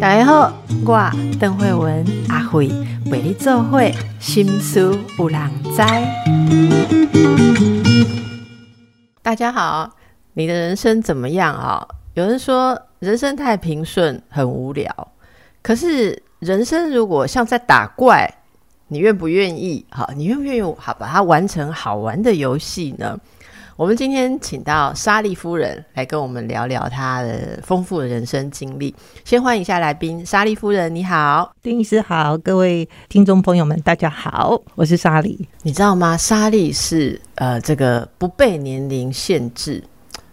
大家好，我邓慧文阿慧为你做会心思有人知。大家好，你的人生怎么样啊？有人说人生太平顺，很无聊。可是人生如果像在打怪，你愿不愿意？好，你愿不愿意好把它完成好玩的游戏呢？我们今天请到莎莉夫人来跟我们聊聊她的丰富的人生经历。先欢迎一下来宾，莎莉夫人，你好，丁医师好，各位听众朋友们，大家好，我是莎莉。你知道吗？莎莉是呃，这个不被年龄限制，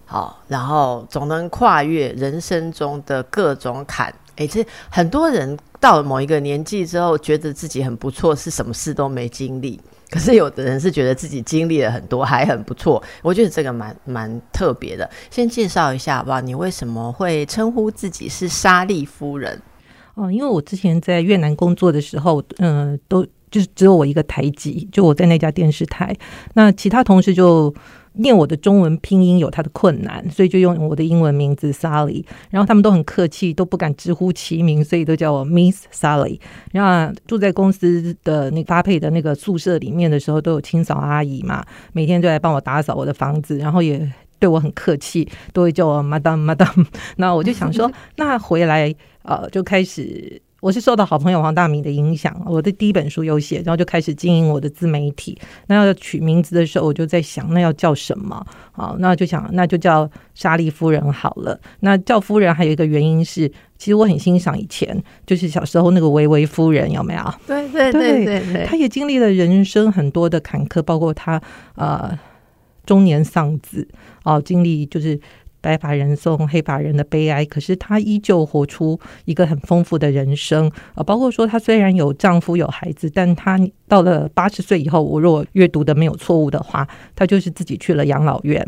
好，然后总能跨越人生中的各种坎。哎，这很多人到了某一个年纪之后，觉得自己很不错，是什么事都没经历。可是有的人是觉得自己经历了很多，还很不错。我觉得这个蛮蛮特别的。先介绍一下吧？你为什么会称呼自己是莎莉夫人？哦，因为我之前在越南工作的时候，嗯，都就是只有我一个台籍，就我在那家电视台，那其他同事就。念我的中文拼音有他的困难，所以就用我的英文名字 Sally。然后他们都很客气，都不敢直呼其名，所以都叫我 Miss Sally。然后住在公司的那搭配的那个宿舍里面的时候，都有清扫阿姨嘛，每天都来帮我打扫我的房子，然后也对我很客气，都会叫我 Madam Madam。那我就想说，那回来呃就开始。我是受到好朋友黄大明的影响，我的第一本书有写，然后就开始经营我的自媒体。那要取名字的时候，我就在想，那要叫什么？好，那就想那就叫莎莉夫人好了。那叫夫人还有一个原因是，其实我很欣赏以前就是小时候那个维维夫人，有没有？对对对对对，她也经历了人生很多的坎坷，包括她呃中年丧子哦，经历就是。白发人送黑发人的悲哀，可是她依旧活出一个很丰富的人生啊！包括说，她虽然有丈夫有孩子，但她到了八十岁以后，我若阅读的没有错误的话，她就是自己去了养老院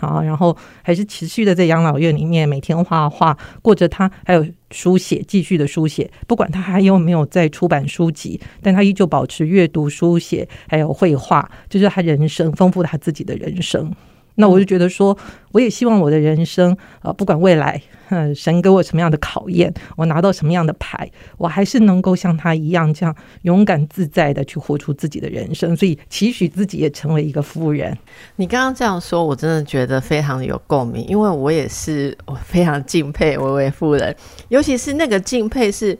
啊，然后还是持续的在养老院里面每天画画，过着她还有书写，继续的书写。不管她还有没有在出版书籍，但她依旧保持阅读、书写，还有绘画，就是她人生丰富她自己的人生。那我就觉得说，我也希望我的人生，呃，不管未来，嗯，神给我什么样的考验，我拿到什么样的牌，我还是能够像他一样，这样勇敢自在的去活出自己的人生。所以，期许自己也成为一个富人。你刚刚这样说，我真的觉得非常的有共鸣，因为我也是，我非常敬佩维维夫人，尤其是那个敬佩是，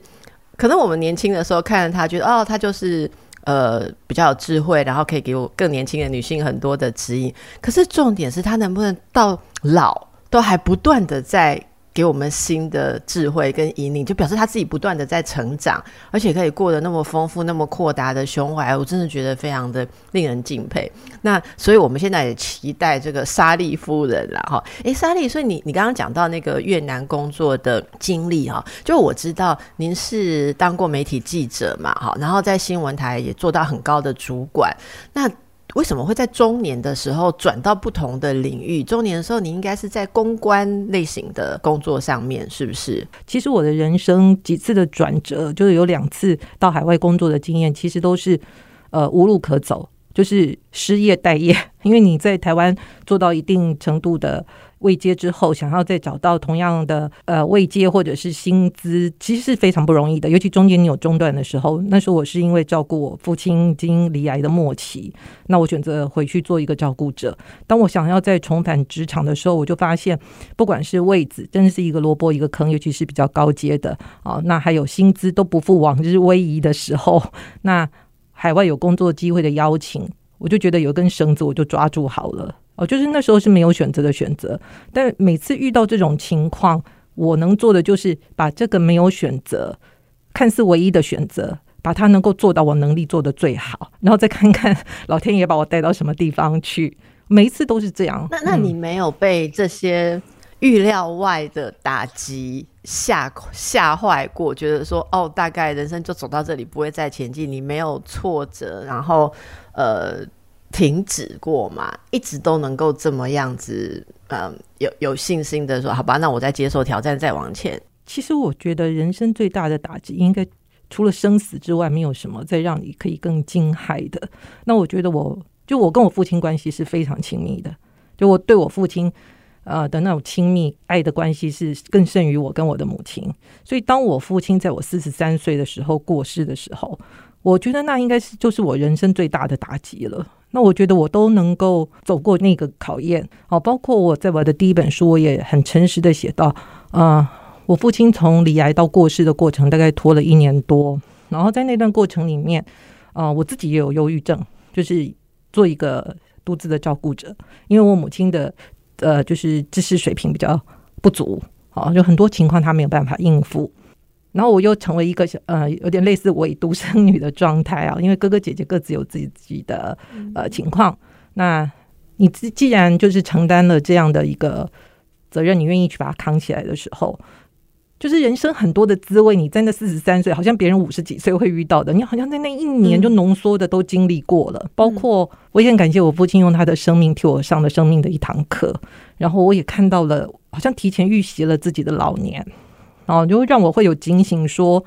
可能我们年轻的时候看着他，觉得哦，他就是。呃，比较有智慧，然后可以给我更年轻的女性很多的指引。可是重点是，她能不能到老都还不断的在。给我们新的智慧跟引领，就表示他自己不断的在成长，而且可以过得那么丰富、那么阔达的胸怀，我真的觉得非常的令人敬佩。那所以我们现在也期待这个莎莉夫人了哈。诶，莎莉，所以你你刚刚讲到那个越南工作的经历哈，就我知道您是当过媒体记者嘛哈，然后在新闻台也做到很高的主管，那。为什么会在中年的时候转到不同的领域？中年的时候，你应该是在公关类型的工作上面，是不是？其实我的人生几次的转折，就是有两次到海外工作的经验，其实都是呃无路可走，就是失业待业。因为你在台湾做到一定程度的。未接之后，想要再找到同样的呃未接或者是薪资，其实是非常不容易的。尤其中间你有中断的时候，那时候我是因为照顾我父亲经离癌的末期，那我选择回去做一个照顾者。当我想要再重返职场的时候，我就发现，不管是位子，真的是一个萝卜一个坑，尤其是比较高阶的啊，那还有薪资都不复往日威仪的时候，那海外有工作机会的邀请，我就觉得有根绳子，我就抓住好了。哦，就是那时候是没有选择的选择，但每次遇到这种情况，我能做的就是把这个没有选择，看似唯一的选择，把它能够做到我能力做的最好，然后再看看老天爷把我带到什么地方去。每一次都是这样。那那你没有被这些预料外的打击吓吓坏过？觉得说哦，大概人生就走到这里，不会再前进？你没有挫折，然后呃。停止过嘛？一直都能够这么样子，嗯，有有信心的说，好吧，那我再接受挑战，再往前。其实我觉得人生最大的打击，应该除了生死之外，没有什么再让你可以更惊骇的。那我觉得，我就我跟我父亲关系是非常亲密的，就我对我父亲，呃的那种亲密爱的关系是更胜于我跟我的母亲。所以，当我父亲在我四十三岁的时候过世的时候，我觉得那应该是就是我人生最大的打击了。那我觉得我都能够走过那个考验哦，包括我在我的第一本书，我也很诚实的写到，啊，我父亲从离癌到过世的过程大概拖了一年多，然后在那段过程里面，啊，我自己也有忧郁症，就是做一个独自的照顾者，因为我母亲的呃就是知识水平比较不足，啊，就很多情况他没有办法应付。然后我又成为一个呃有点类似伪独生女的状态啊，因为哥哥姐姐各自有自己的呃情况。那你既然就是承担了这样的一个责任，你愿意去把它扛起来的时候，就是人生很多的滋味，你在那四十三岁，好像别人五十几岁会遇到的，你好像在那一年就浓缩的都经历过了。包括我也很感谢我父亲用他的生命替我上了生命的一堂课，然后我也看到了，好像提前预习了自己的老年。然后就会让我会有警醒，说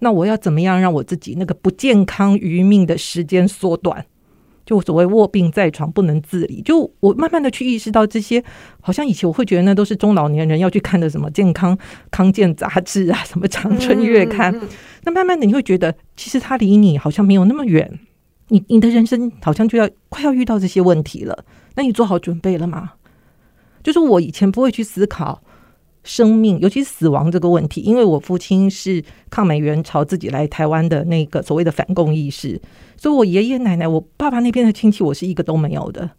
那我要怎么样让我自己那个不健康余命的时间缩短？就所谓卧病在床不能自理，就我慢慢的去意识到这些，好像以前我会觉得那都是中老年人要去看的什么健康康健杂志啊，什么长春月刊。那慢慢的你会觉得，其实它离你好像没有那么远，你你的人生好像就要快要遇到这些问题了。那你做好准备了吗？就是我以前不会去思考。生命，尤其是死亡这个问题，因为我父亲是抗美援朝自己来台湾的那个所谓的反共意识，所以我爷爷奶奶、我爸爸那边的亲戚，我是一个都没有的。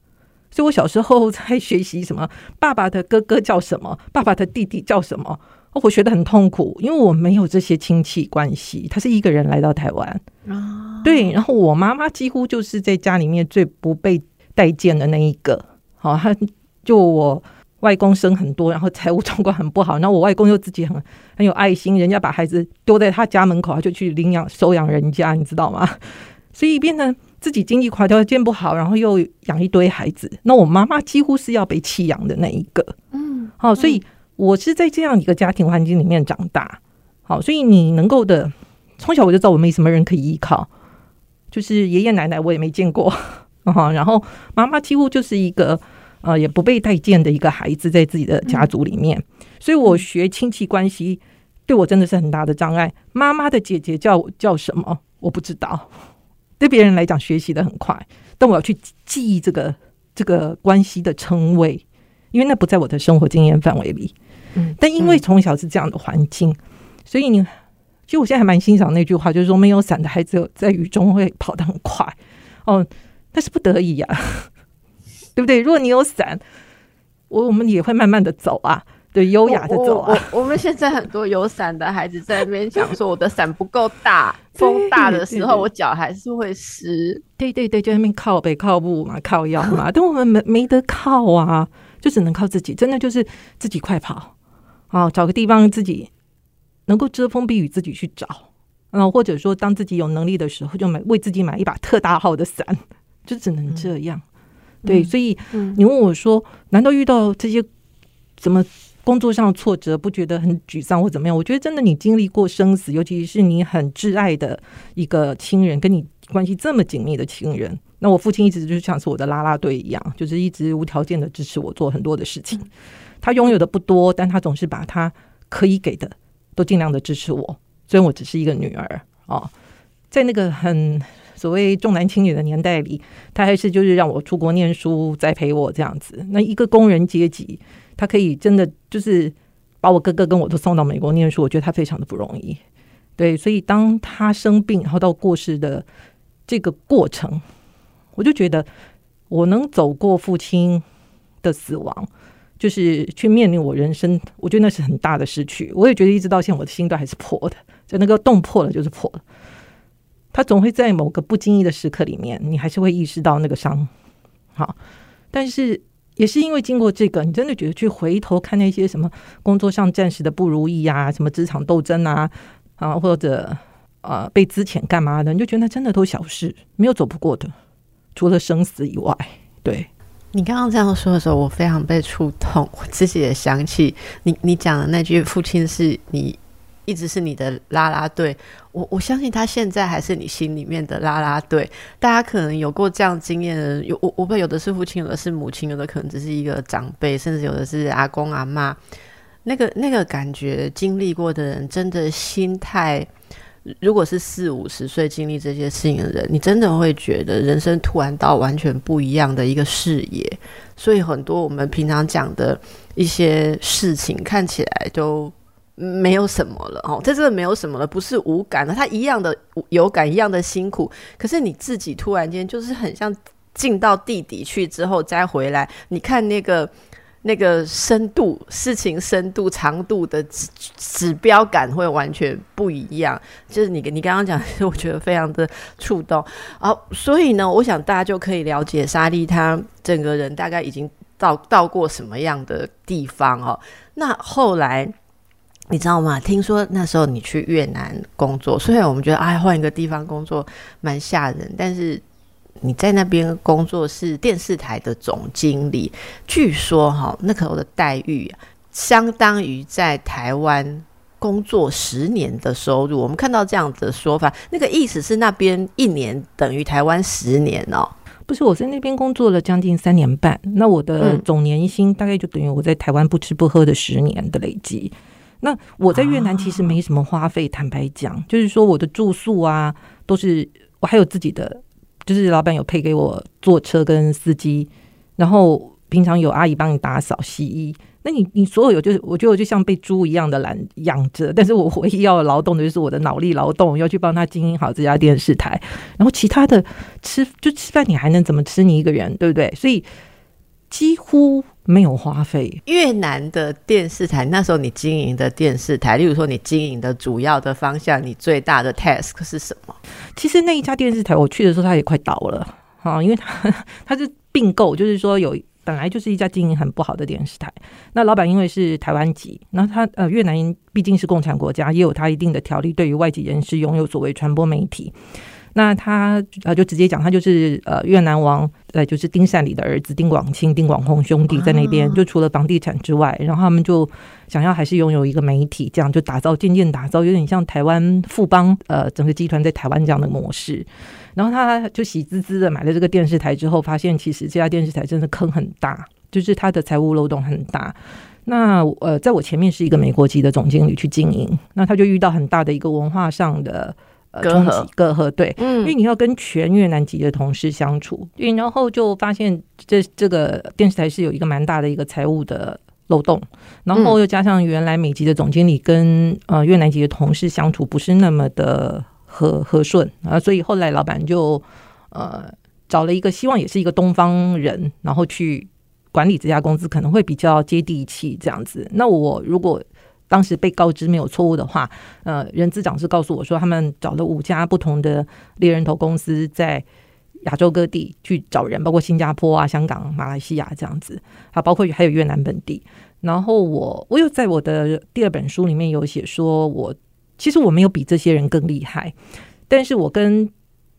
所以我小时候在学习什么，爸爸的哥哥叫什么，爸爸的弟弟叫什么，我学得很痛苦，因为我没有这些亲戚关系。他是一个人来到台湾啊，对，然后我妈妈几乎就是在家里面最不被待见的那一个。好，他就我。外公生很多，然后财务状况很不好，然后我外公又自己很很有爱心，人家把孩子丢在他家门口，他就去领养收养人家，你知道吗？所以变成自己经济垮条件不好，然后又养一堆孩子，那我妈妈几乎是要被弃养的那一个。嗯，好，所以我是在这样一个家庭环境里面长大。好，所以你能够的，从小我就知道我没什么人可以依靠，就是爷爷奶奶我也没见过 啊，然后妈妈几乎就是一个。呃，也不被待见的一个孩子，在自己的家族里面，所以我学亲戚关系，对我真的是很大的障碍。妈妈的姐姐叫叫什么？我不知道。对别人来讲，学习的很快，但我要去记忆这个这个关系的称谓，因为那不在我的生活经验范围里。嗯，但因为从小是这样的环境，所以你，其实我现在还蛮欣赏那句话，就是说没有伞的孩子在雨中会跑得很快。哦，那是不得已呀。对不对？如果你有伞，我我们也会慢慢的走啊，对，优雅的走啊。我们现在很多有伞的孩子在那边讲说，我的伞不够大，风大的时候我脚还是会湿。对对对，就那边靠背靠步嘛，靠腰嘛。但我们没没得靠啊，就只能靠自己，真的就是自己快跑啊，找个地方自己能够遮风避雨，自己去找。嗯，或者说当自己有能力的时候，就买为自己买一把特大号的伞，就只能这样。对，所以你问我说，难道遇到这些怎么工作上的挫折，不觉得很沮丧或怎么样？我觉得真的，你经历过生死，尤其是你很挚爱的一个亲人，跟你关系这么紧密的亲人，那我父亲一直就像是我的拉拉队一样，就是一直无条件的支持我做很多的事情。他拥有的不多，但他总是把他可以给的都尽量的支持我。虽然我只是一个女儿啊，在那个很。所谓重男轻女的年代里，他还是就是让我出国念书，栽培我这样子。那一个工人阶级，他可以真的就是把我哥哥跟我都送到美国念书，我觉得他非常的不容易。对，所以当他生病，然后到过世的这个过程，我就觉得我能走过父亲的死亡，就是去面临我人生，我觉得那是很大的失去。我也觉得一直到现在，我的心都还是破的，就那个洞破了就是破了。他总会在某个不经意的时刻里面，你还是会意识到那个伤，好，但是也是因为经过这个，你真的觉得去回头看那些什么工作上暂时的不如意啊，什么职场斗争啊，啊或者呃被资遣干嘛的，你就觉得那真的都小事，没有走不过的，除了生死以外。对你刚刚这样说的时候，我非常被触动，我自己也想起你你讲的那句“父亲是你”。一直是你的拉拉队，我我相信他现在还是你心里面的啦啦队。大家可能有过这样经验的，有我我不有的是父亲，有的是母亲，有的可能只是一个长辈，甚至有的是阿公阿妈。那个那个感觉经历过的人，真的心态，如果是四五十岁经历这些事情的人，你真的会觉得人生突然到完全不一样的一个视野。所以很多我们平常讲的一些事情，看起来都没有什么了哦，这真的没有什么了，不是无感的，他一样的有感，一样的辛苦。可是你自己突然间就是很像进到地底去之后再回来，你看那个。那个深度、事情深度、长度的指指标感会完全不一样。就是你你刚刚讲，我觉得非常的触动。好，所以呢，我想大家就可以了解莎莉她整个人大概已经到到过什么样的地方哦。那后来你知道吗？听说那时候你去越南工作，虽然我们觉得哎换一个地方工作蛮吓人，但是。你在那边工作是电视台的总经理，据说哈，那时候的待遇相当于在台湾工作十年的收入。我们看到这样子的说法，那个意思是那边一年等于台湾十年哦。不是，我在那边工作了将近三年半，那我的总年薪大概就等于我在台湾不吃不喝的十年的累积。那我在越南其实没什么花费，坦白讲，就是说我的住宿啊，都是我还有自己的。就是老板有配给我坐车跟司机，然后平常有阿姨帮你打扫洗衣。那你你所有有就是，我觉得我就像被猪一样的懒养着，但是我唯一要劳动的就是我的脑力劳动，要去帮他经营好这家电视台。然后其他的吃就吃饭，你还能怎么吃你一个人，对不对？所以几乎。没有花费。越南的电视台，那时候你经营的电视台，例如说你经营的主要的方向，你最大的 task 是什么？其实那一家电视台，我去的时候它也快倒了啊，因为它 它是并购，就是说有本来就是一家经营很不好的电视台。那老板因为是台湾籍，那他呃越南毕竟是共产国家，也有他一定的条例，对于外籍人士拥有所谓传播媒体。那他呃就直接讲，他就是呃越南王，呃就是丁善礼的儿子丁广清、丁广宏兄弟在那边，就除了房地产之外，然后他们就想要还是拥有一个媒体，这样就打造渐渐打造，有点像台湾富邦呃整个集团在台湾这样的模式。然后他就喜滋滋的买了这个电视台之后，发现其实这家电视台真的坑很大，就是他的财务漏洞很大。那呃在我前面是一个美国籍的总经理去经营，那他就遇到很大的一个文化上的。隔阂，隔阂，对，嗯，因为你要跟全越南籍的同事相处，然后就发现这这个电视台是有一个蛮大的一个财务的漏洞，然后又加上原来美籍的总经理跟呃越南籍的同事相处不是那么的和和顺啊，所以后来老板就呃找了一个希望也是一个东方人，然后去管理这家公司，可能会比较接地气这样子。那我如果当时被告知没有错误的话，呃，人资长是告诉我说，他们找了五家不同的猎人头公司，在亚洲各地去找人，包括新加坡啊、香港、马来西亚这样子，啊，包括还有越南本地。然后我我有在我的第二本书里面有写说，我其实我没有比这些人更厉害，但是我跟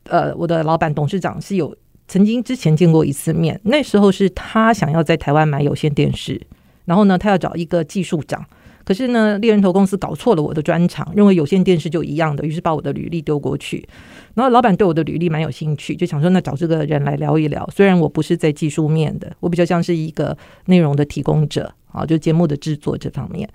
呃我的老板董事长是有曾经之前见过一次面，那时候是他想要在台湾买有线电视，然后呢，他要找一个技术长。可是呢，猎人头公司搞错了我的专长，认为有线电视就一样的，于是把我的履历丢过去。然后老板对我的履历蛮有兴趣，就想说那找这个人来聊一聊。虽然我不是在技术面的，我比较像是一个内容的提供者啊，就节目的制作这方面。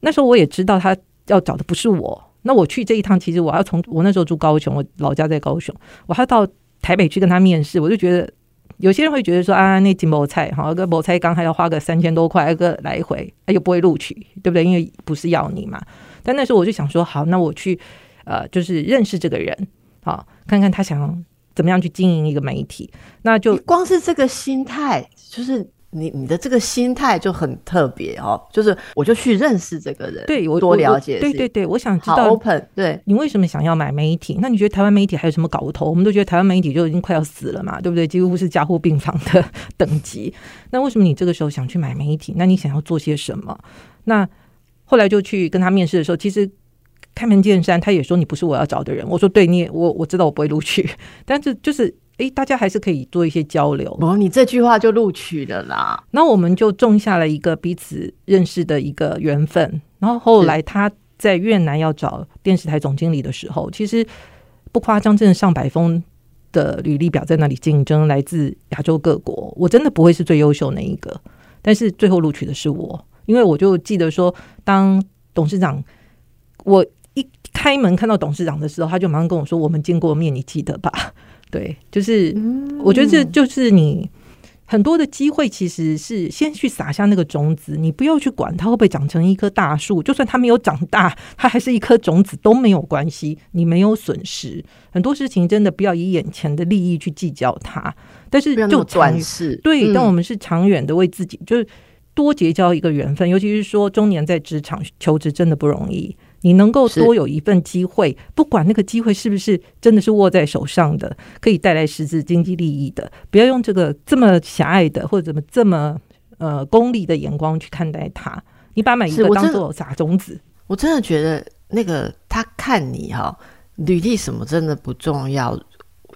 那时候我也知道他要找的不是我。那我去这一趟，其实我要从我那时候住高雄，我老家在高雄，我还要到台北去跟他面试，我就觉得。有些人会觉得说啊，那金毛菜哈，个某菜刚还要花个三千多块一个来回，又不会录取，对不对？因为不是要你嘛。但那时候我就想说，好，那我去呃，就是认识这个人，好，看看他想怎么样去经营一个媒体。那就光是这个心态，就是。你你的这个心态就很特别哦，就是我就去认识这个人，对我多了解，对对对，我想知道 open，对你为什么想要买媒体？那你觉得台湾媒体还有什么搞头？我们都觉得台湾媒体就已经快要死了嘛，对不对？几乎是加护病房的 等级。那为什么你这个时候想去买媒体？那你想要做些什么？那后来就去跟他面试的时候，其实开门见山，他也说你不是我要找的人。我说对，你也我我知道我不会录取，但是就是。哎，大家还是可以做一些交流。哦，你这句话就录取了啦。那我们就种下了一个彼此认识的一个缘分。然后后来他在越南要找电视台总经理的时候，其实不夸张，真的上百封的履历表在那里竞争，来自亚洲各国，我真的不会是最优秀那一个，但是最后录取的是我，因为我就记得说，当董事长我一开门看到董事长的时候，他就马上跟我说：“我们见过面，你记得吧？”对，就是我觉得这就是你。很多的机会其实是先去撒下那个种子，你不要去管它会不会长成一棵大树，就算它没有长大，它还是一颗种子都没有关系，你没有损失。很多事情真的不要以眼前的利益去计较它，但是就短视。对，但我们是长远的为自己，就是多结交一个缘分，尤其是说中年在职场求职真的不容易。你能够多有一份机会，不管那个机会是不是真的是握在手上的，可以带来实质经济利益的，不要用这个这么狭隘的或者怎么这么呃功利的眼光去看待它。你把每一个当做撒种子，我真的觉得那个他看你哈履历什么真的不重要，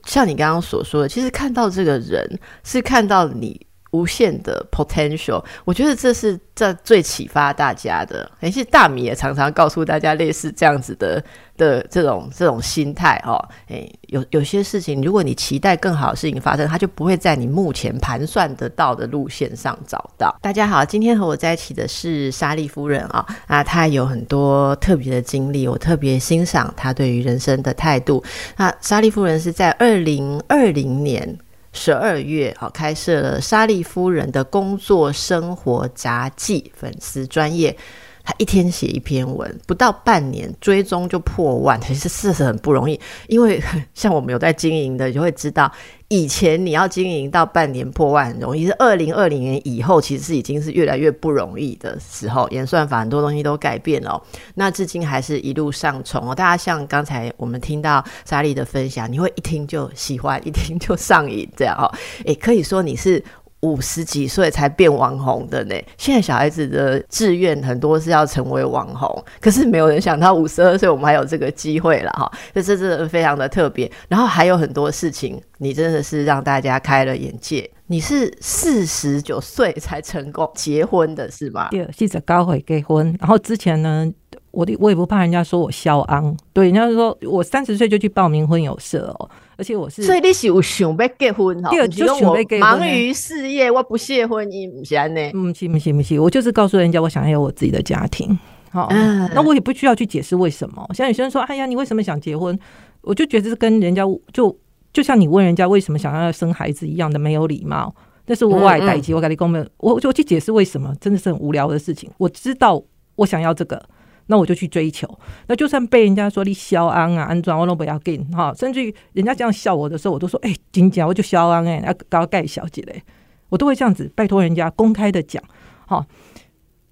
像你刚刚所说的，其实看到这个人是看到你。无限的 potential，我觉得这是这最启发大家的。而且大米也常常告诉大家类似这样子的的这种这种心态哦。诶，有有些事情，如果你期待更好的事情发生，它就不会在你目前盘算得到的路线上找到。大家好，今天和我在一起的是莎莉夫人啊啊，她有很多特别的经历，我特别欣赏她对于人生的态度。那莎莉夫人是在二零二零年。十二月，好开设了莎莉夫人的工作生活杂技粉丝专业。他一天写一篇文，不到半年追踪就破万，其实事实很不容易。因为像我们有在经营的，就会知道，以前你要经营到半年破万很容易，是二零二零年以后，其实是已经是越来越不容易的时候。演算法很多东西都改变了，那至今还是一路上冲哦。大家像刚才我们听到莎莉的分享，你会一听就喜欢，一听就上瘾，这样哦。也可以说你是。五十几岁才变网红的呢？现在小孩子的志愿很多是要成为网红，可是没有人想到五十二岁我们还有这个机会了哈！这真的非常的特别。然后还有很多事情，你真的是让大家开了眼界。你是四十九岁才成功结婚的是吗？对，记者高会结婚。然后之前呢，我的我也不怕人家说我肖昂，对，人家说我三十岁就去报名婚友社哦。而且我是，所以你是有想要结婚哈？就想要忙于事业，我不屑婚姻，不是安呢？不是不是不是，我就是告诉人家，我想要有我自己的家庭。好，那我也不需要去解释为什么。像有些人说，哎呀，你为什么想结婚？我就觉得是跟人家就就像你问人家为什么想要生孩子一样的没有礼貌。那是我外代际，我跟你讲，我就去解释为什么，真的是很无聊的事情。我知道我想要这个。那我就去追求，那就算被人家说你肖安啊，安装我都不要跟哈，甚至于人家这样笑我的时候，我都说哎，金姐我就肖安哎，要高盖小姐嘞，我都会这样子拜托人家公开的讲哈。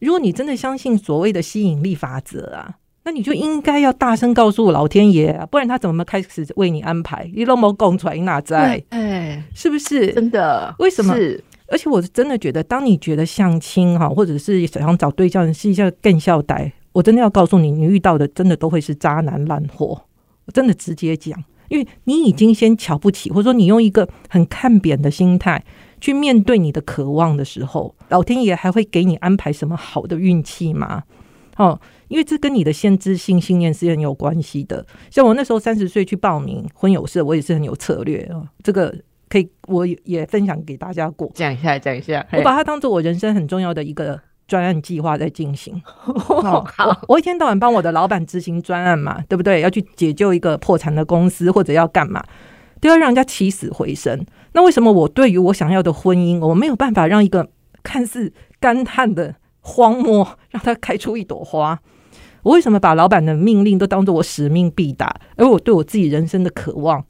如果你真的相信所谓的吸引力法则啊，那你就应该要大声告诉老天爷啊，不然他怎么开始为你安排？你都没供出来，哪在？哎，是不是真的？为什么？而且我是真的觉得，当你觉得相亲哈，或者是想找对象，是一下更笑呆。我真的要告诉你，你遇到的真的都会是渣男烂货。我真的直接讲，因为你已经先瞧不起，或者说你用一个很看扁的心态去面对你的渴望的时候，老天爷还会给你安排什么好的运气吗？哦，因为这跟你的先知性信念是很有关系的。像我那时候三十岁去报名婚友社，我也是很有策略啊。这个可以，我也分享给大家过，讲一下，讲一下。我把它当做我人生很重要的一个。专案计划在进行，好，我一天到晚帮我的老板执行专案嘛，对不对？要去解救一个破产的公司，或者要干嘛，都要让人家起死回生。那为什么我对于我想要的婚姻，我没有办法让一个看似干旱的荒漠，让它开出一朵花？我为什么把老板的命令都当做我使命必达？而我对我自己人生的渴望，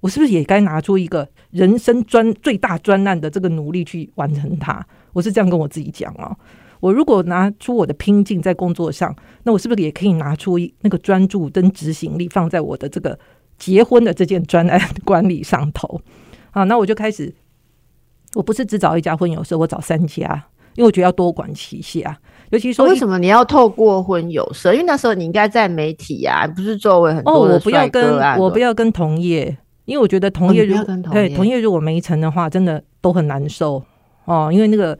我是不是也该拿出一个人生专最大专案的这个努力去完成它？我是这样跟我自己讲哦。我如果拿出我的拼劲在工作上，那我是不是也可以拿出那个专注跟执行力放在我的这个结婚的这件专案管理上头？啊，那我就开始，我不是只找一家婚友社，我找三家，因为我觉得要多管齐下。尤其说，为什么你要透过婚友社？因为那时候你应该在媒体呀，不是周围很多我不要跟。我不要跟同业，因为我觉得同业如果对同业如果没成的话，真的都很难受哦。因为那个。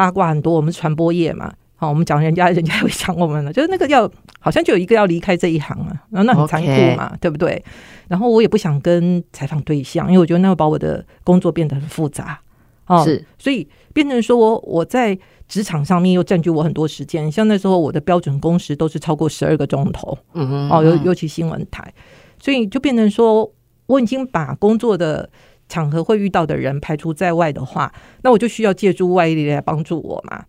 八卦很多，我们传播业嘛，好，我们讲人家，人家会讲我们了。就是那个要，好像就有一个要离开这一行啊，然后那很残酷嘛，对不对？然后我也不想跟采访对象，因为我觉得那会把我的工作变得很复杂。哦，是，所以变成说我我在职场上面又占据我很多时间。像那时候我的标准工时都是超过十二个钟头。嗯嗯。哦，尤尤其新闻台，所以就变成说我已经把工作的场合会遇到的人排除在外的话，那我就需要借助外力来帮助我嘛。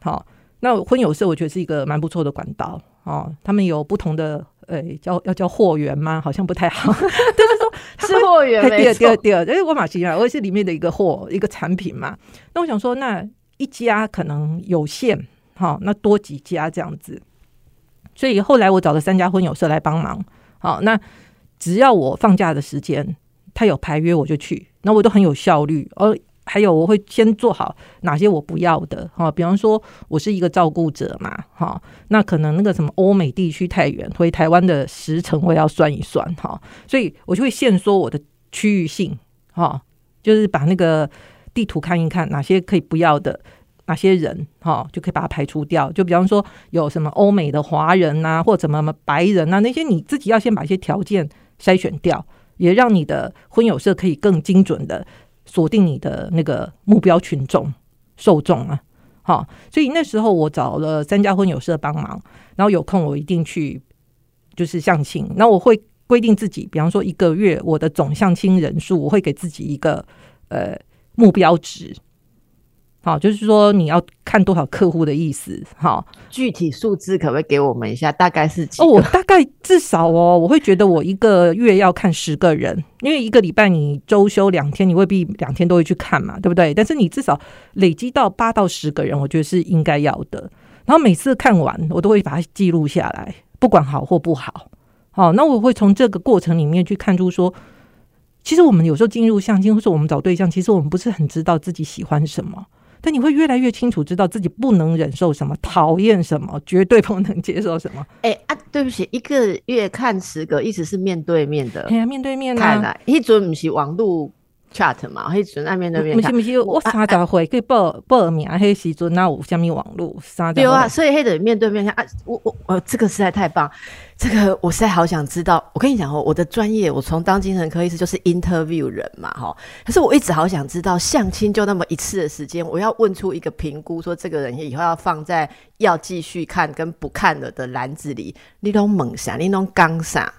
好。那婚友社我觉得是一个蛮不错的管道哦，他们有不同的呃叫要叫货源吗？好像不太好，就是说是货源。第二第二第二，因为沃玛西啊，我也是里面的一个货一个产品嘛。那我想说，那一家可能有限，好，那多几家这样子。所以后来我找了三家婚友社来帮忙。好，那只要我放假的时间，他有排约我就去，那我都很有效率。而还有，我会先做好哪些我不要的哈，比方说我是一个照顾者嘛哈，那可能那个什么欧美地区太远，回台湾的时程我要算一算哈，所以我就会限缩我的区域性哈，就是把那个地图看一看，哪些可以不要的，哪些人哈就可以把它排除掉。就比方说有什么欧美的华人呐，或者什么白人呐，那些你自己要先把一些条件筛选掉，也让你的婚友社可以更精准的。锁定你的那个目标群众受众啊，好，所以那时候我找了三家婚友社帮忙，然后有空我一定去就是相亲，那我会规定自己，比方说一个月我的总相亲人数，我会给自己一个呃目标值。好，就是说你要看多少客户的意思，好，具体数字可不可以给我们一下？大概是几？哦，我大概至少哦，我会觉得我一个月要看十个人，因为一个礼拜你周休两天，你未必两天都会去看嘛，对不对？但是你至少累积到八到十个人，我觉得是应该要的。然后每次看完，我都会把它记录下来，不管好或不好。好，那我会从这个过程里面去看出说，其实我们有时候进入相亲，或者我们找对象，其实我们不是很知道自己喜欢什么。但你会越来越清楚，知道自己不能忍受什么，讨厌什么，绝对不能接受什么。哎啊，对不起，一个月看十个，一直是面对面的。哎呀，面对面看来一准不是网络 chat 嘛，迄准按面对面。不是不是，我三十岁可以报报名，迄时阵那有虾米网络？对啊，所以迄得面对面看啊，我我我这个实在太棒。这个我实在好想知道。我跟你讲哦，我的专业，我从当精神科医师就是 interview 人嘛，哈。可是我一直好想知道，相亲就那么一次的时间，我要问出一个评估，说这个人以后要放在要继续看跟不看了的篮子里，你拢猛啥，你拢刚啥。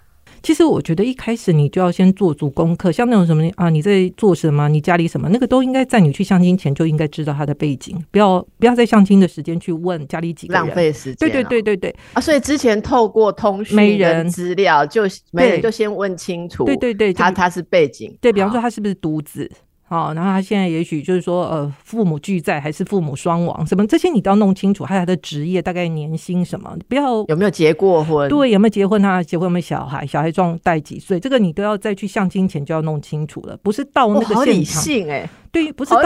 其实我觉得一开始你就要先做足功课，像那种什么啊，你在做什么，你家里什么，那个都应该在你去相亲前就应该知道他的背景，不要不要在相亲的时间去问家里几个人，浪费时间。对对对对对啊！所以之前透过通讯人资料，就没人就先问清楚，对对对，他他是背景，对比方说他是不是独子。好，然后他现在也许就是说，呃，父母俱在还是父母双亡，什么这些你都要弄清楚。还有他的职业，大概年薪什么，不要有没有结过婚？对，有没有结婚？他结婚有没有小孩？小孩状带几岁？这个你都要再去相亲前就要弄清楚了，不是到那个现场，哎，对，不是到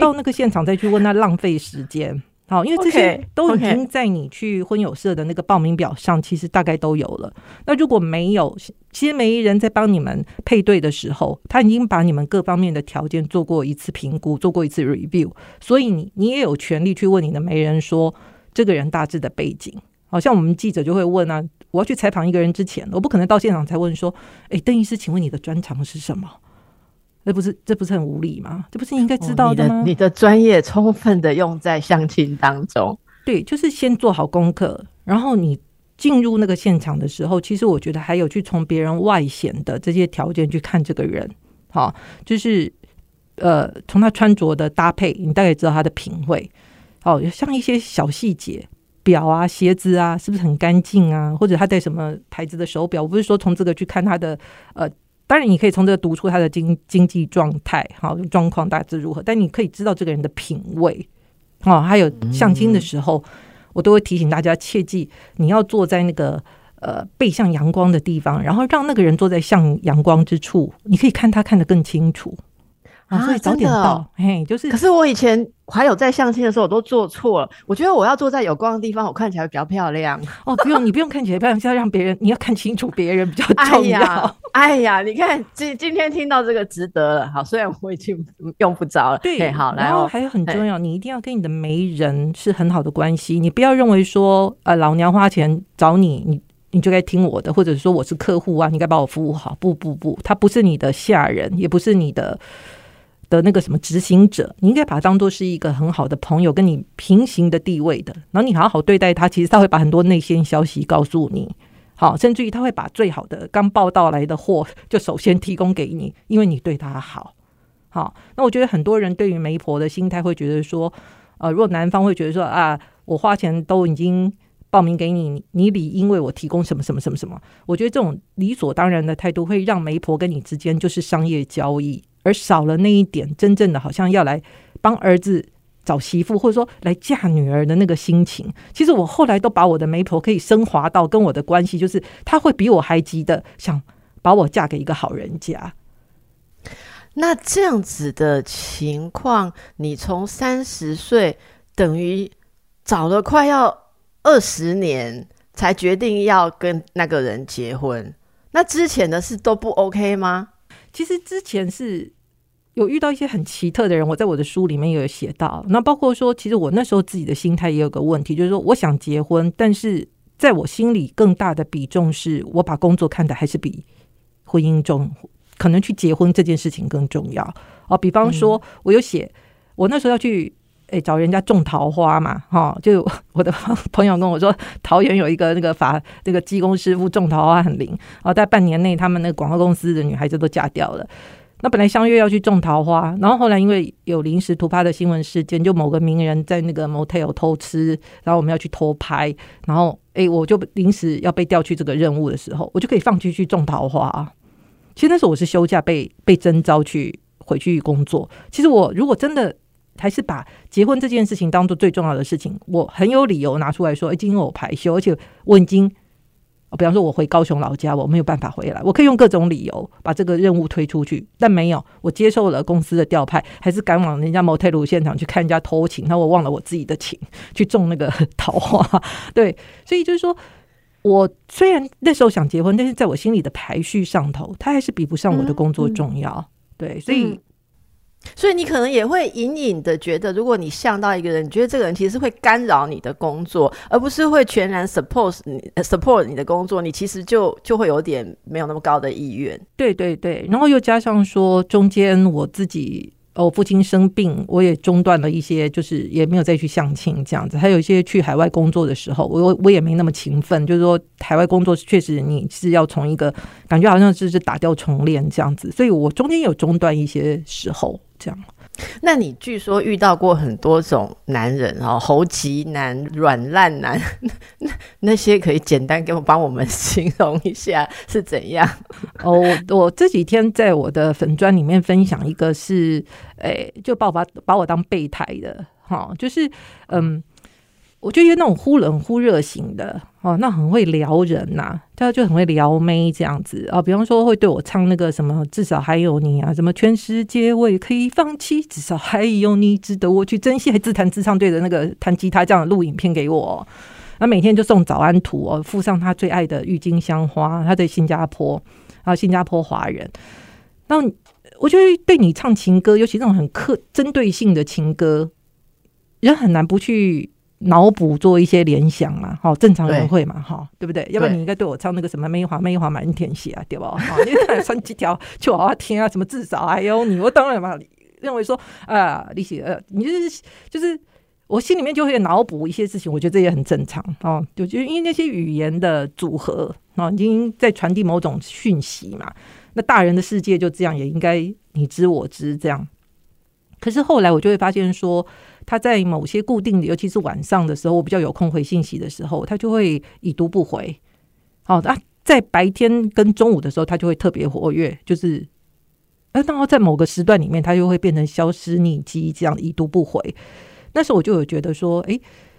到那个现场再去问，他浪费时间。好，因为这些都已经在你去婚友社的那个报名表上，其实大概都有了。那如果没有，其实媒人在帮你们配对的时候，他已经把你们各方面的条件做过一次评估，做过一次 review，所以你你也有权利去问你的媒人说，这个人大致的背景。好像我们记者就会问啊，我要去采访一个人之前，我不可能到现场才问说，哎，邓医师，请问你的专长是什么？这不是这不是很无理吗？这不是应该知道的吗？你的专业充分的用在相亲当中，对，就是先做好功课，然后你进入那个现场的时候，其实我觉得还有去从别人外显的这些条件去看这个人，好，就是呃，从他穿着的搭配，你大概知道他的品味，哦，像一些小细节，表啊、鞋子啊，是不是很干净啊？或者他戴什么牌子的手表？我不是说从这个去看他的呃。当然，你可以从这个读出他的经经济状态，好状况大致如何。但你可以知道这个人的品味，哦，还有相亲的时候，我都会提醒大家切记，你要坐在那个呃背向阳光的地方，然后让那个人坐在向阳光之处，你可以看他看得更清楚。啊，所以早点到，嘿，就是。可是我以前还有在相亲的时候，我都做错了。我觉得我要坐在有光的地方，我看起来比较漂亮。哦，不用，你不用看起来漂亮，是要让别人，你要看清楚别人比较重要。哎呀，你看今今天听到这个值得了。好，虽然我已经用不着了。对，好，然后还有很重要，你一定要跟你的媒人是很好的关系。你不要认为说，呃，老娘花钱找你，你。你就该听我的，或者说我是客户啊，你该把我服务好。不不不，他不是你的下人，也不是你的的那个什么执行者，你应该把他当做是一个很好的朋友，跟你平行的地位的。然后你好好对待他，其实他会把很多内线消息告诉你，好，甚至于他会把最好的刚报道来的货就首先提供给你，因为你对他好。好，那我觉得很多人对于媒婆的心态会觉得说，呃，如果男方会觉得说啊，我花钱都已经。报名给你，你理应为我提供什么什么什么什么？我觉得这种理所当然的态度，会让媒婆跟你之间就是商业交易，而少了那一点真正的好像要来帮儿子找媳妇，或者说来嫁女儿的那个心情。其实我后来都把我的媒婆可以升华到跟我的关系，就是她会比我还急的想把我嫁给一个好人家。那这样子的情况，你从三十岁等于找了快要。二十年才决定要跟那个人结婚，那之前的事都不 OK 吗？其实之前是有遇到一些很奇特的人，我在我的书里面也有写到。那包括说，其实我那时候自己的心态也有个问题，就是说我想结婚，但是在我心里更大的比重是我把工作看的还是比婚姻中可能去结婚这件事情更重要哦。比方说，我有写我那时候要去。哎，找人家种桃花嘛，哈，就我的 朋友跟我说，桃园有一个那个法那个技工师傅种桃花很灵，然后在半年内，他们那个广告公司的女孩子都嫁掉了。那本来相约要去种桃花，然后后来因为有临时突发的新闻事件，就某个名人在那个 motel 偷吃，然后我们要去偷拍，然后哎，我就临时要被调去这个任务的时候，我就可以放弃去种桃花。其实那时候我是休假被被征召去回去工作。其实我如果真的。还是把结婚这件事情当做最重要的事情，我很有理由拿出来说，今天我排休，而且我已经，比方说我回高雄老家，我没有办法回来，我可以用各种理由把这个任务推出去，但没有，我接受了公司的调派，还是赶往人家 motel 现场去看人家偷情，那我忘了我自己的情，去种那个 桃花，对，所以就是说，我虽然那时候想结婚，但是在我心里的排序上头，他还是比不上我的工作重要，对，所以。所以你可能也会隐隐的觉得，如果你像到一个人，你觉得这个人其实会干扰你的工作，而不是会全然 support 你 support 你的工作，你其实就就会有点没有那么高的意愿。对对对，然后又加上说中间我自己，我父亲生病，我也中断了一些，就是也没有再去相亲这样子。还有一些去海外工作的时候，我我也没那么勤奋，就是说海外工作确实你是要从一个感觉好像是是打掉重练这样子，所以我中间有中断一些时候。这样，那你据说遇到过很多种男人哦，猴急男、软烂男，那 那些可以简单给我帮我们形容一下是怎样？哦，我这几天在我的粉砖里面分享一个，是诶，就把我把把我当备胎的，哈，就是嗯。我觉得那种忽冷忽热型的哦，那很会撩人呐，他就很会撩妹这样子啊。比方说会对我唱那个什么，至少还有你啊，什么全世界我也可以放弃，至少还有你值得我去珍惜，还自弹自唱对着那个弹吉他这样的录影片给我。那每天就送早安图哦，附上他最爱的郁金香花，他在新加坡啊，新加坡华人。那我觉得对你唱情歌，尤其那种很刻针对性的情歌，人很难不去。脑补做一些联想嘛，哈，正常人会嘛，哈，对不对？要不然你应该对我唱那个什么“梅花梅花满天下”啊，对吧？哈，你看穿几条就好好听啊，什么至少还有你，我当然嘛认为说啊，李喜呃，你就是就是我心里面就会脑补一些事情，我觉得这也很正常哦。就就因为那些语言的组合啊，已经在传递某种讯息嘛。那大人的世界就这样，也应该你知我知这样。可是后来我就会发现说。他在某些固定的，尤其是晚上的时候，我比较有空回信息的时候，他就会已读不回。好，那在白天跟中午的时候，他就会特别活跃，就是，呃，然后在某个时段里面，他就会变成消失匿迹，这样已读不回。那时候我就有觉得说，哎，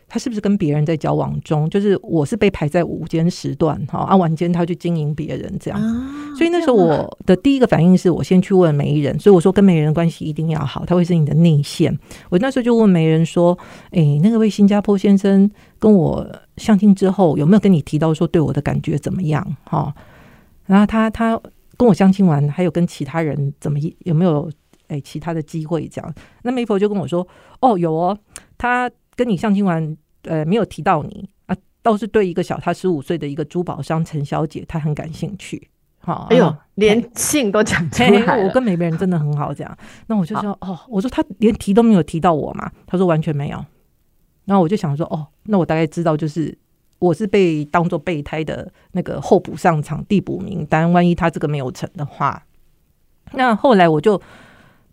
他是不是跟别人在交往中？就是我是被排在午间时段，哈，啊晚间他去经营别人这样。所以那时候我的第一个反应是我先去问媒人，所以我说跟媒人关系一定要好，他会是你的内线。我那时候就问媒人说：“诶，那个位新加坡先生跟我相亲之后，有没有跟你提到说对我的感觉怎么样？”哈，然后他他跟我相亲完，还有跟其他人怎么有没有诶其他的机会这样？那媒婆就跟我说：“哦，有哦，他。”跟你相亲完，呃，没有提到你啊，倒是对一个小他十五岁的一个珠宝商陈小姐，她很感兴趣。好，哎呦，连姓都讲出来我跟每个人真的很好，这样。那我就说，哦，我说他连提都没有提到我嘛，他说完全没有。然后我就想说，哦，那我大概知道，就是我是被当做备胎的那个候补上场递补名单，万一他这个没有成的话，那后来我就。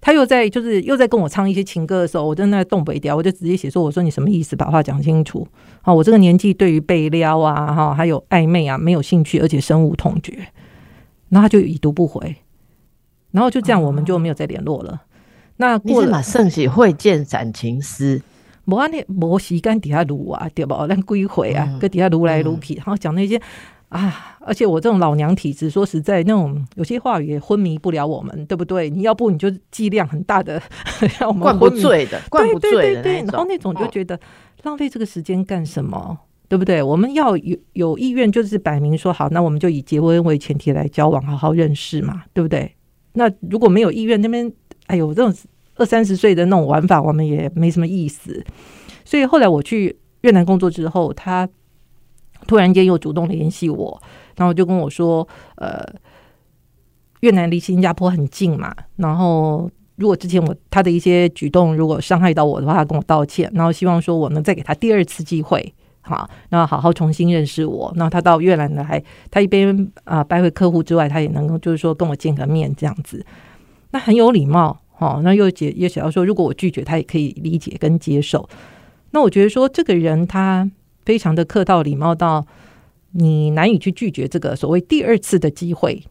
他又在就是又在跟我唱一些情歌的时候，我在那动不掉，我就直接写说：“我说你什么意思？把话讲清楚。”好，我这个年纪对于被撩啊，哈，还有暧昧啊，没有兴趣，而且深恶痛绝。然后他就已读不回，然后就这样，我们就没有再联络了。那过了圣喜会见斩情诗，无安尼无时间底下撸啊，对不？咱归回啊，搁底下撸来撸去，然后讲那些。啊！而且我这种老娘体质，说实在，那种有些话语也昏迷不了我们，对不对？你要不你就剂量很大的 让我们灌不醉的，灌不醉的。然后那种就觉得浪费这个时间干什么？对不对？我们要有有意愿，就是摆明说好，那我们就以结婚为前提来交往，好好认识嘛，对不对？那如果没有意愿，那边哎呦，这种二三十岁的那种玩法，我们也没什么意思。所以后来我去越南工作之后，他。突然间又主动联系我，然后就跟我说：“呃，越南离新加坡很近嘛，然后如果之前我他的一些举动如果伤害到我的话，他跟我道歉，然后希望说我能再给他第二次机会，好，那好好重新认识我。那他到越南来，他一边啊拜会客户之外，他也能够就是说跟我见个面这样子，那很有礼貌，好，那又解也想要说，如果我拒绝，他也可以理解跟接受。那我觉得说这个人他。”非常的客套礼貌到你难以去拒绝这个所谓第二次的机会。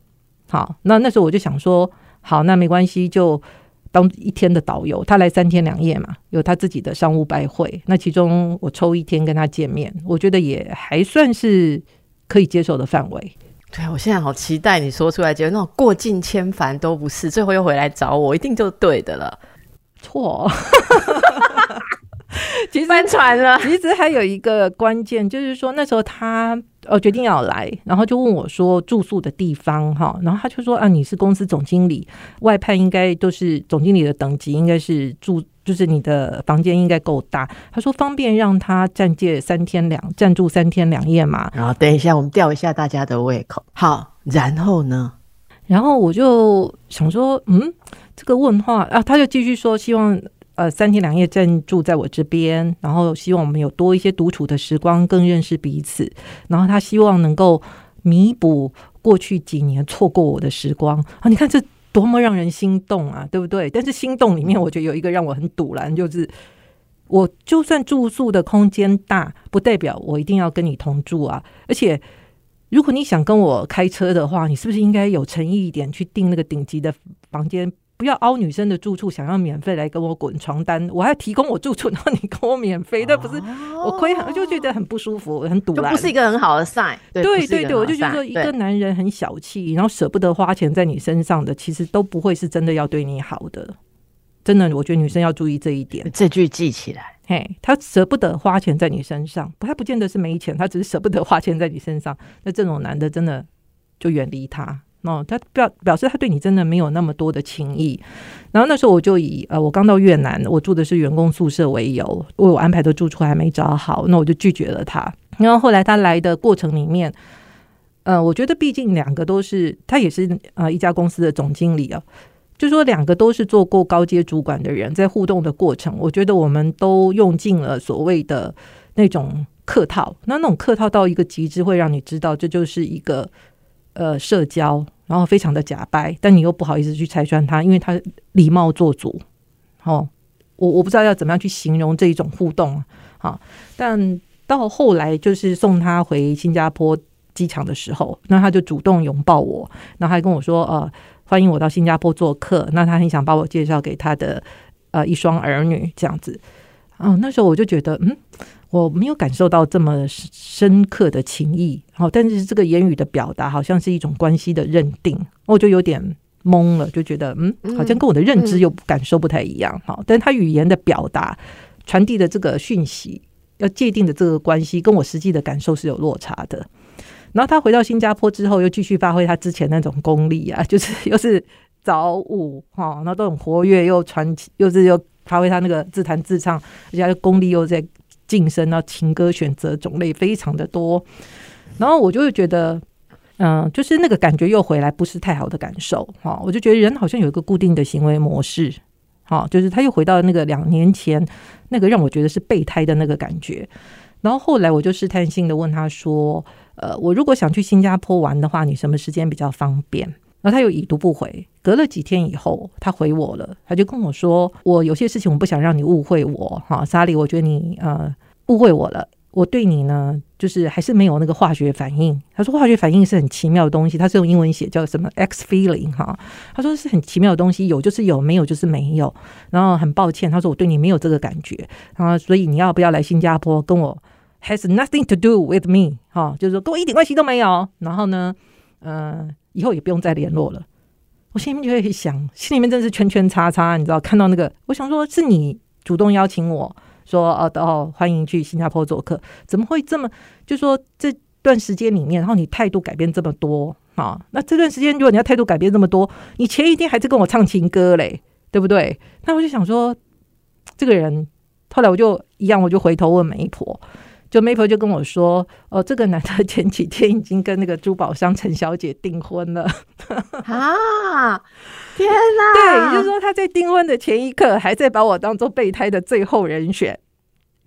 好，那那时候我就想说，好，那没关系，就当一天的导游。他来三天两夜嘛，有他自己的商务拜会。那其中我抽一天跟他见面，我觉得也还算是可以接受的范围。对我现在好期待你说出来，觉得那种过尽千帆都不是，最后又回来找我，一定就对的了。错。其实翻船了。其实还有一个关键，就是说那时候他呃决定要来，然后就问我说住宿的地方哈，然后他就说啊，你是公司总经理，外派应该都是总经理的等级，应该是住就是你的房间应该够大。他说方便让他暂借三天两暂住三天两夜嘛。然后等一下我们吊一下大家的胃口。好，然后呢？然后我就想说，嗯，这个问话啊，他就继续说希望。呃，三天两夜暂住在我这边，然后希望我们有多一些独处的时光，更认识彼此。然后他希望能够弥补过去几年错过我的时光啊！你看这多么让人心动啊，对不对？但是心动里面，我觉得有一个让我很堵然，就是我就算住宿的空间大，不代表我一定要跟你同住啊。而且，如果你想跟我开车的话，你是不是应该有诚意一点，去订那个顶级的房间？不要凹女生的住处，想要免费来跟我滚床单，我还提供我住处，然后你跟我免费，那不是我亏很，就觉得很不舒服，很堵，就不是一个很好的 sign。对对对，我就觉得说一个男人很小气，然后舍不得花钱在你身上的，其实都不会是真的要对你好的。真的，我觉得女生要注意这一点。这句记起来，嘿，他舍不得花钱在你身上，他不见得是没钱，他只是舍不得花钱在你身上。那这种男的，真的就远离他。哦，他表表示他对你真的没有那么多的情谊。然后那时候我就以呃，我刚到越南，我住的是员工宿舍为由，为我安排的住处还没找好，那我就拒绝了他。然后后来他来的过程里面，呃，我觉得毕竟两个都是他也是呃一家公司的总经理啊，就说两个都是做过高阶主管的人，在互动的过程，我觉得我们都用尽了所谓的那种客套，那那种客套到一个极致，会让你知道这就是一个呃社交。然后非常的假掰，但你又不好意思去拆穿他，因为他礼貌做主。哦，我我不知道要怎么样去形容这一种互动啊。但到后来就是送他回新加坡机场的时候，那他就主动拥抱我，然后还跟我说：“呃，欢迎我到新加坡做客。”那他很想把我介绍给他的呃一双儿女这样子。哦，那时候我就觉得，嗯。我没有感受到这么深刻的情谊，好，但是这个言语的表达好像是一种关系的认定，我就有点懵了，就觉得嗯，好像跟我的认知又感受不太一样，好，但他语言的表达传递的这个讯息，要界定的这个关系，跟我实际的感受是有落差的。然后他回到新加坡之后，又继续发挥他之前那种功力啊，就是又是早舞哈，然后都很活跃，又传又是又发挥他那个自弹自唱，而且功力又在。晋升到情歌选择种类非常的多，然后我就会觉得，嗯，就是那个感觉又回来，不是太好的感受哈。我就觉得人好像有一个固定的行为模式，哈，就是他又回到那个两年前那个让我觉得是备胎的那个感觉。然后后来我就试探性的问他说，呃，我如果想去新加坡玩的话，你什么时间比较方便？然后他又已读不回，隔了几天以后，他回我了，他就跟我说：“我有些事情我不想让你误会我，哈，莎莉，我觉得你呃误会我了，我对你呢，就是还是没有那个化学反应。”他说：“化学反应是很奇妙的东西，他是用英文写叫什么 X feeling 哈。”他说是很奇妙的东西，有就是有，没有就是没有。然后很抱歉，他说我对你没有这个感觉，然后所以你要不要来新加坡跟我？Has nothing to do with me，哈，就是说跟我一点关系都没有。然后呢，嗯。以后也不用再联络了。我心里面就会想，心里面真是圈圈叉叉，你知道？看到那个，我想说，是你主动邀请我说，哦哦，欢迎去新加坡做客，怎么会这么？就说这段时间里面，然后你态度改变这么多啊？那这段时间，如果你要态度改变这么多，你前一天还在跟我唱情歌嘞，对不对？那我就想说，这个人，后来我就一样，我就回头问媒婆。就媒婆就跟我说：“哦，这个男的 前几天已经跟那个珠宝商陈小姐订婚了。”啊！天哪！对，也就是说他在订婚的前一刻还在把我当做备胎的最后人选。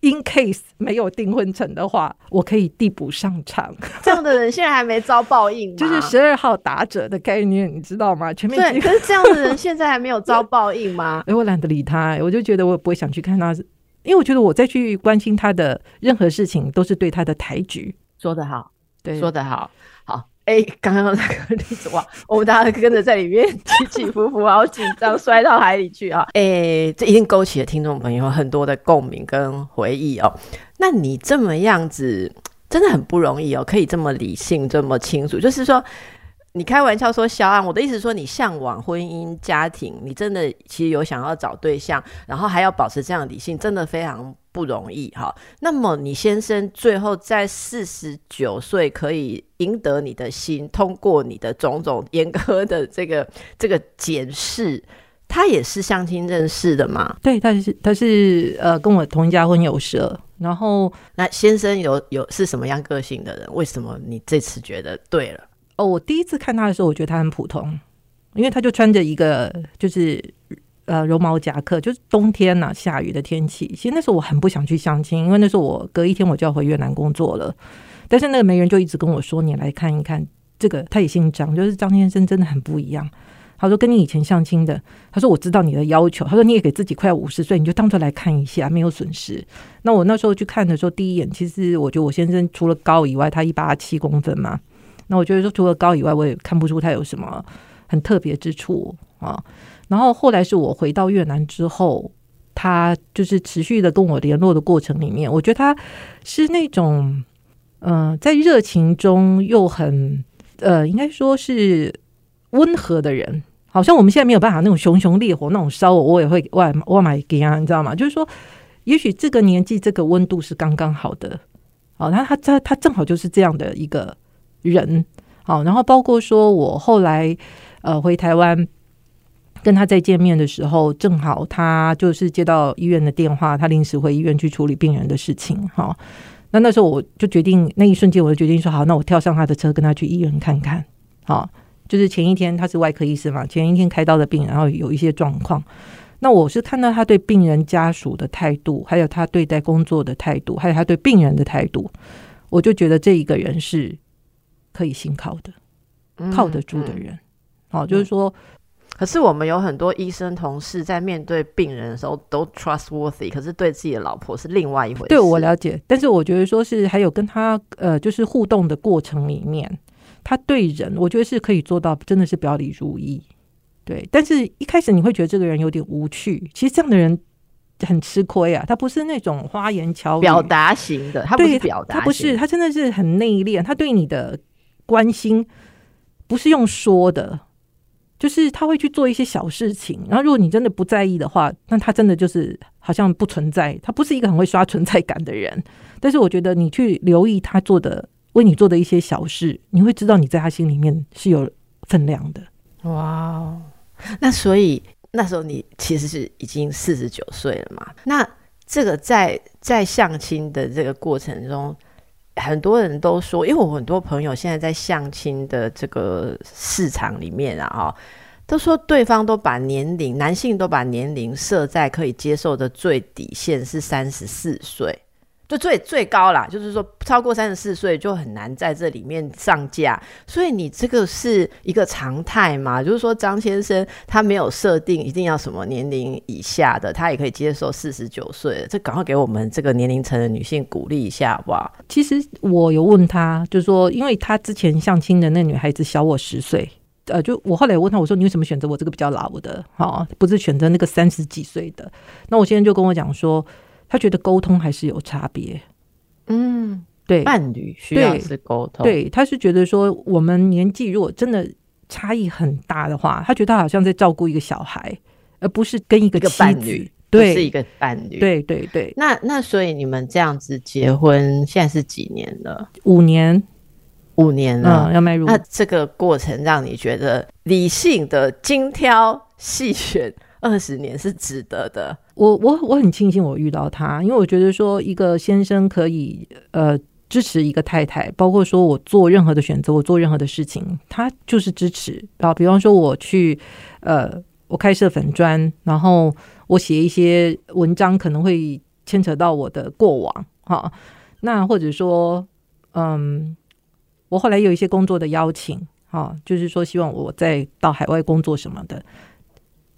In case 没有订婚成的话，我可以递补上场。这样的人现在还没遭报应，就是十二号打者的概念，你知道吗？全面对，可是这样的人现在还没有遭报应吗？哎，我懒得理他，我就觉得我不会想去看他。因为我觉得我再去关心他的任何事情，都是对他的抬举。说得好，对，说得好，好。哎，刚刚那个例子哇，我们大家跟着在里面起起伏伏，好紧张，摔到海里去啊！哎，这一定勾起了听众朋友很多的共鸣跟回忆哦。那你这么样子，真的很不容易哦，可以这么理性，这么清楚，就是说。你开玩笑说肖案，我的意思说你向往婚姻家庭，你真的其实有想要找对象，然后还要保持这样理性，真的非常不容易哈。那么你先生最后在四十九岁可以赢得你的心，通过你的种种严苛的这个这个检视，他也是相亲认识的吗？对，他是他是呃跟我同一家婚友社，然后那先生有有是什么样个性的人？为什么你这次觉得对了？哦，我第一次看他的时候，我觉得他很普通，因为他就穿着一个就是呃绒毛夹克，就是冬天呐下雨的天气。其实那时候我很不想去相亲，因为那时候我隔一天我就要回越南工作了。但是那个媒人就一直跟我说：“你来看一看这个。”他也姓张，就是张先生真的很不一样。他说：“跟你以前相亲的，他说我知道你的要求。他说你也给自己快五十岁，你就当做来看一下，没有损失。”那我那时候去看的时候，第一眼其实我觉得我先生除了高以外，他一八七公分嘛。那我觉得说，除了高以外，我也看不出他有什么很特别之处啊。然后后来是我回到越南之后，他就是持续的跟我联络的过程里面，我觉得他是那种，嗯，在热情中又很呃，应该说是温和的人。好像我们现在没有办法那种熊熊烈火那种烧我，我也会外外买给啊，你知道吗？就是说，也许这个年纪这个温度是刚刚好的。哦，他他他他正好就是这样的一个。人好，然后包括说，我后来呃回台湾跟他再见面的时候，正好他就是接到医院的电话，他临时回医院去处理病人的事情。哈，那那时候我就决定，那一瞬间我就决定说，好，那我跳上他的车，跟他去医院看看。好，就是前一天他是外科医生嘛，前一天开刀的病，然后有一些状况。那我是看到他对病人家属的态度，还有他对待工作的态度，还有他对病人的态度，我就觉得这一个人是。可以信靠的、靠得住的人，哦，就是说，可是我们有很多医生同事在面对病人的时候都 trustworthy，可是对自己的老婆是另外一回事。对我了解，但是我觉得说是还有跟他呃，就是互动的过程里面，他对人，我觉得是可以做到真的是表里如一。对，但是一开始你会觉得这个人有点无趣，其实这样的人很吃亏啊。他不是那种花言巧语表达型的，他不是表达，他不是，他真的是很内敛，他对你的关心不是用说的，就是他会去做一些小事情。然后如果你真的不在意的话，那他真的就是好像不存在，他不是一个很会刷存在感的人。但是我觉得你去留意他做的，为你做的一些小事，你会知道你在他心里面是有分量的。哇，那所以那时候你其实是已经四十九岁了嘛？那这个在在相亲的这个过程中，很多人都说，因为我很多朋友现在在相亲的这个市场里面啊，哈，都说对方都把年龄，男性都把年龄设在可以接受的最底线是三十四岁。就最最高啦，就是说超过三十四岁就很难在这里面上架，所以你这个是一个常态嘛？就是说张先生他没有设定一定要什么年龄以下的，他也可以接受四十九岁，这赶快给我们这个年龄层的女性鼓励一下，好不好？其实我有问他，就是说因为他之前相亲的那女孩子小我十岁，呃，就我后来问他，我说你为什么选择我这个比较老的？好，不是选择那个三十几岁的？那我现在就跟我讲说。他觉得沟通还是有差别，嗯，对，伴侣需要是沟通，对，他是觉得说我们年纪如果真的差异很大的话，他觉得他好像在照顾一个小孩，而不是跟一个伴侣，对，是一个伴侣，对对对。那那所以你们这样子结婚现在是几年了？五年，五年了，要迈入。那这个过程让你觉得理性的精挑细选。二十年是值得的。我我我很庆幸我遇到他，因为我觉得说一个先生可以呃支持一个太太，包括说我做任何的选择，我做任何的事情，他就是支持啊。比方说我去呃我开设粉砖，然后我写一些文章，可能会牵扯到我的过往哈。那或者说嗯，我后来有一些工作的邀请哈，就是说希望我在到海外工作什么的。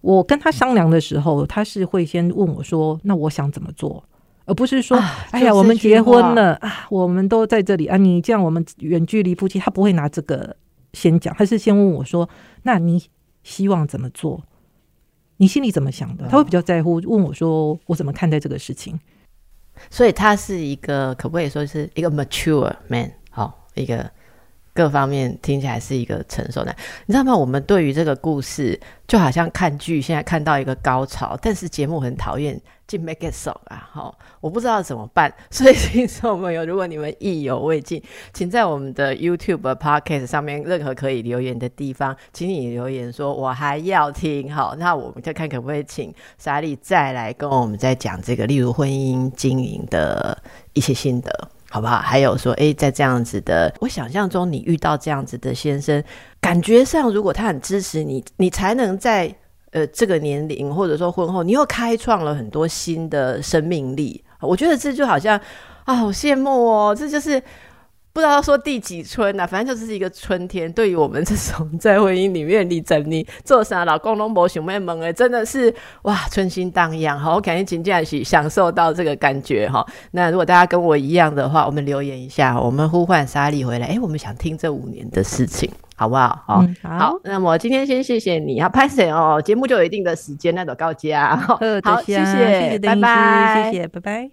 我跟他商量的时候，他是会先问我说：“那我想怎么做？”而不是说：“哎呀，我们结婚了啊，我们都在这里啊，你这样我们远距离夫妻。”他不会拿这个先讲，他是先问我说：“那你希望怎么做？你心里怎么想的？”他会比较在乎，问我说：“我怎么看待这个事情？”所以他是一个可不可以说是一个 mature man？好，一个。各方面听起来是一个成熟男，你知道吗？我们对于这个故事就好像看剧，现在看到一个高潮，但是节目很讨厌进 make it so 啊，哈，我不知道怎么办。所以听众朋友，如果你们意犹未尽，请在我们的 YouTube podcast 上面任何可以留言的地方，请你留言说我还要听，好，那我们就看可不可以请莎莉再来跟我们再讲这个，例如婚姻经营的一些心得。好不好？还有说，哎，在这样子的，我想象中，你遇到这样子的先生，感觉上，如果他很支持你，你才能在呃这个年龄，或者说婚后，你又开创了很多新的生命力。我觉得这就好像啊，好羡慕哦，这就是。不知道说第几春呐，反正就是一个春天。对于我们这种在婚姻里面，你整你做啥，老公拢无想咩问诶，真的是哇，春心荡漾。好，我感觉今天去享受到这个感觉哈。那如果大家跟我一样的话，我们留言一下，我们呼唤莎莉回来。哎，我们想听这五年的事情，好不好？好，好。那么今天先谢谢你啊，拍谁哦？节目就有一定的时间，那就告假。好，谢谢，拜拜，谢谢，拜拜。